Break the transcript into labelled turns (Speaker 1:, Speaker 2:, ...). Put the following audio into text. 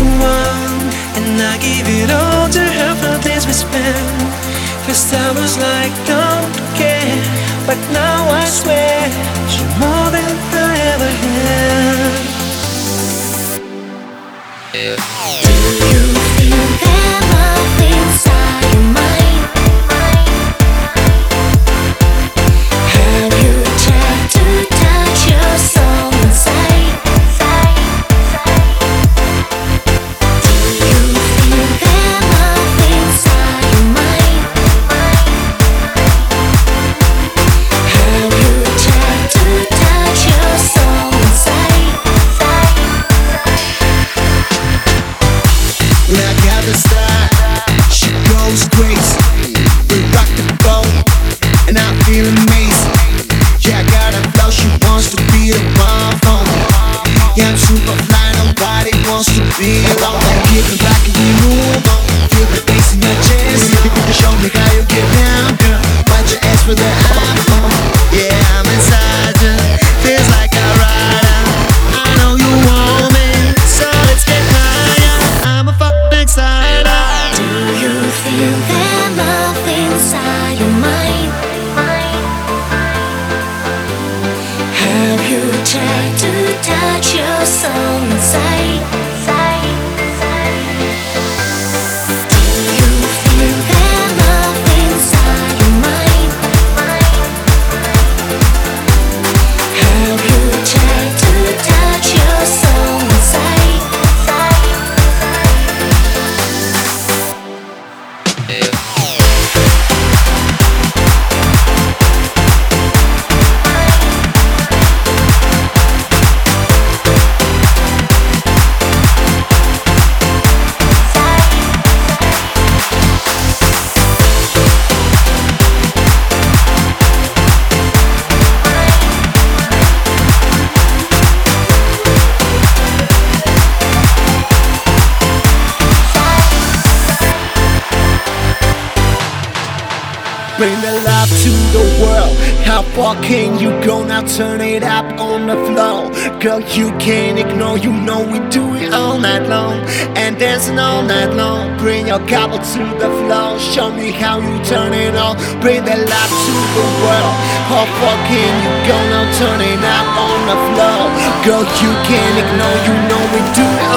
Speaker 1: one, and I give it all to her for the days we spent. First I was like, don't care, but now I swear she's more than I ever had.
Speaker 2: Do
Speaker 3: I'm super fly, nobody wants to be alone. Give me back and we move on. Feel the bass in your chest. Show me how you get down, girl. Why'd you ask for the iPhone? Yeah, I'm inside you. Feels like a rider. I know you want me, so let's get higher. I'm a fucking.
Speaker 2: Do you feel that Tried to touch your soul inside?
Speaker 3: Bring the love to the world. How far can you go now? Turn it up on the floor. Girl, you can't ignore, you know we do it all night long. And dancing all night long. Bring your couple to the floor. Show me how you turn it on. Bring the love to the world. How far can you go now? Turn it up on the floor. Girl, you can't ignore, you know we do it